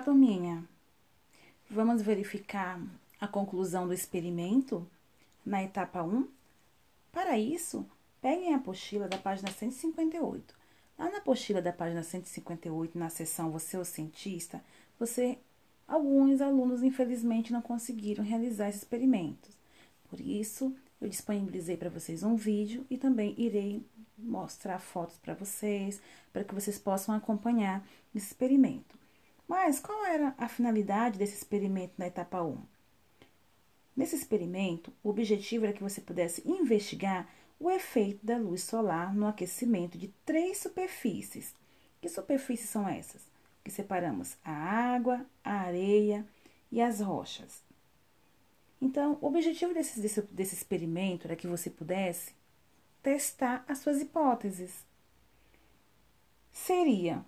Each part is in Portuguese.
turminha. Vamos verificar a conclusão do experimento na etapa 1? Para isso, peguem a apostila da página 158. Lá na apostila da página 158, na seção Você é o cientista, você alguns alunos infelizmente não conseguiram realizar esses experimentos. Por isso, eu disponibilizei para vocês um vídeo e também irei mostrar fotos para vocês, para que vocês possam acompanhar esse experimento. Mas qual era a finalidade desse experimento na etapa 1? Nesse experimento, o objetivo era que você pudesse investigar o efeito da luz solar no aquecimento de três superfícies. Que superfícies são essas? Que separamos a água, a areia e as rochas. Então, o objetivo desse, desse, desse experimento era que você pudesse testar as suas hipóteses. Seria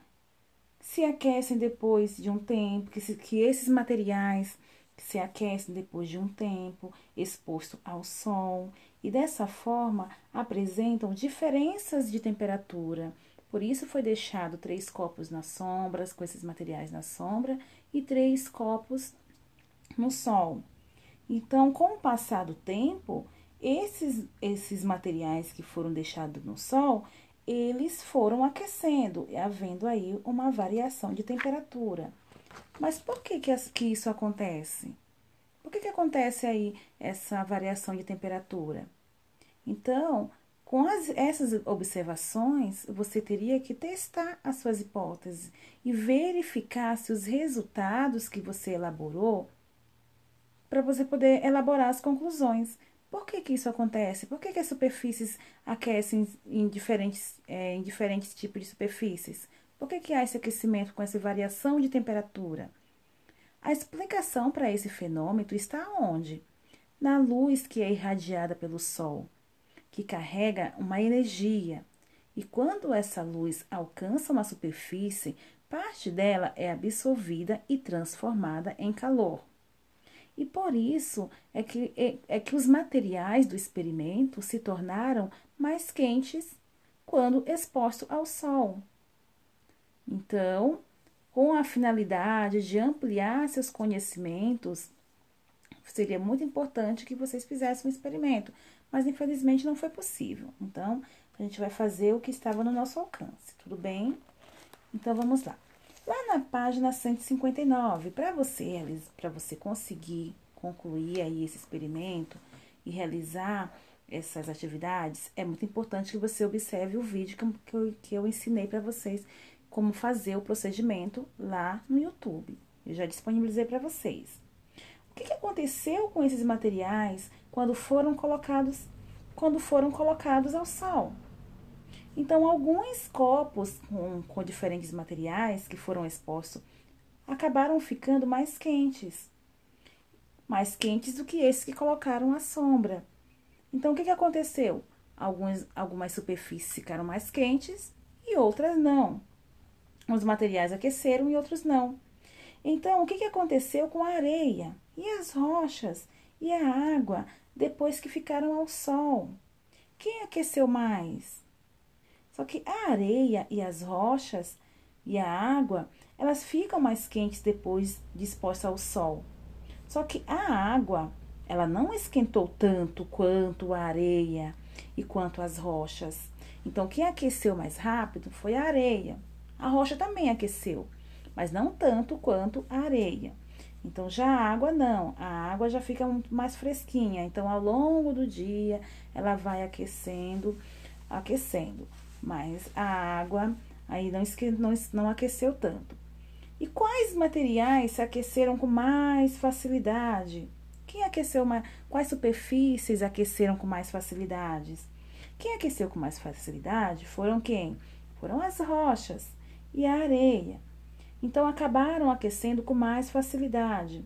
se aquecem depois de um tempo, que, se, que esses materiais se aquecem depois de um tempo exposto ao sol e dessa forma apresentam diferenças de temperatura. Por isso foi deixado três copos nas sombras, com esses materiais na sombra, e três copos no sol. Então, com o passar do tempo, esses, esses materiais que foram deixados no sol, eles foram aquecendo, havendo aí uma variação de temperatura. Mas por que, que, que isso acontece? Por que, que acontece aí essa variação de temperatura? Então, com as, essas observações, você teria que testar as suas hipóteses e verificar se os resultados que você elaborou para você poder elaborar as conclusões. Por que, que isso acontece? Por que, que as superfícies aquecem em diferentes, é, em diferentes tipos de superfícies? Por que, que há esse aquecimento com essa variação de temperatura? A explicação para esse fenômeno está onde? Na luz que é irradiada pelo Sol, que carrega uma energia. E quando essa luz alcança uma superfície, parte dela é absorvida e transformada em calor. E por isso é que, é, é que os materiais do experimento se tornaram mais quentes quando expostos ao sol. Então, com a finalidade de ampliar seus conhecimentos, seria muito importante que vocês fizessem um experimento, mas infelizmente não foi possível. Então, a gente vai fazer o que estava no nosso alcance, tudo bem? Então, vamos lá. Lá na página 159, para você, para você conseguir concluir aí esse experimento e realizar essas atividades, é muito importante que você observe o vídeo que eu, que eu ensinei para vocês como fazer o procedimento lá no YouTube. Eu já disponibilizei para vocês. O que, que aconteceu com esses materiais quando foram colocados quando foram colocados ao sol? Então, alguns copos com, com diferentes materiais que foram expostos acabaram ficando mais quentes. Mais quentes do que esses que colocaram à sombra. Então, o que, que aconteceu? Alguns, algumas superfícies ficaram mais quentes e outras não. Os materiais aqueceram e outros não. Então, o que, que aconteceu com a areia e as rochas e a água depois que ficaram ao sol? Quem aqueceu mais? Só que a areia e as rochas e a água, elas ficam mais quentes depois de ao sol. Só que a água, ela não esquentou tanto quanto a areia e quanto as rochas. Então, quem aqueceu mais rápido foi a areia. A rocha também aqueceu, mas não tanto quanto a areia. Então, já a água não, a água já fica mais fresquinha. Então, ao longo do dia, ela vai aquecendo, aquecendo mas a água aí não, não, não aqueceu tanto. E quais materiais se aqueceram com mais facilidade? Quem aqueceu mais? Quais superfícies aqueceram com mais facilidades? Quem aqueceu com mais facilidade foram quem? Foram as rochas e a areia. Então acabaram aquecendo com mais facilidade,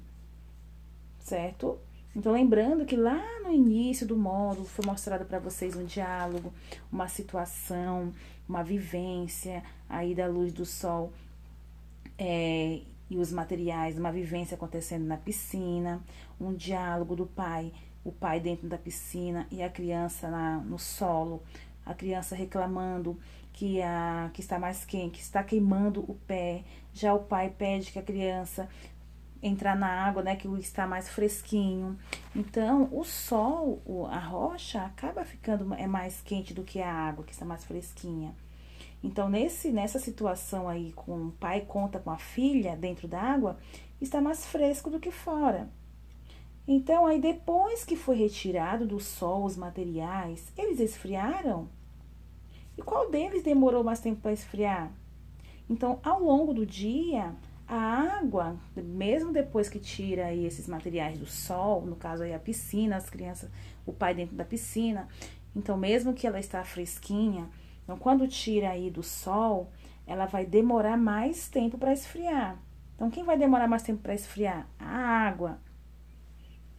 certo? Então, lembrando que lá no início do módulo foi mostrado para vocês um diálogo, uma situação, uma vivência aí da luz do sol é, e os materiais, uma vivência acontecendo na piscina, um diálogo do pai, o pai dentro da piscina e a criança na, no solo, a criança reclamando que, a, que está mais quente, que está queimando o pé. Já o pai pede que a criança entrar na água, né, que está mais fresquinho. Então, o sol, a rocha acaba ficando é mais quente do que a água, que está mais fresquinha. Então, nesse nessa situação aí com o pai conta com a filha dentro da água, está mais fresco do que fora. Então, aí depois que foi retirado do sol os materiais, eles esfriaram? E qual deles demorou mais tempo para esfriar? Então, ao longo do dia, a água, mesmo depois que tira aí esses materiais do sol, no caso aí a piscina, as crianças, o pai dentro da piscina, então mesmo que ela está fresquinha, então quando tira aí do sol, ela vai demorar mais tempo para esfriar. Então quem vai demorar mais tempo para esfriar? A água.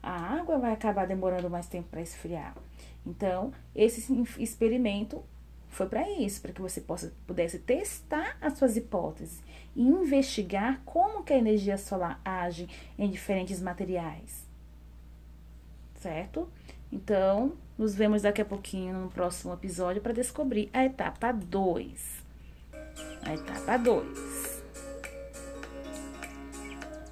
A água vai acabar demorando mais tempo para esfriar. Então, esse experimento foi para isso, para que você possa, pudesse testar as suas hipóteses e investigar como que a energia solar age em diferentes materiais. Certo? Então, nos vemos daqui a pouquinho no próximo episódio para descobrir a etapa 2. A etapa 2.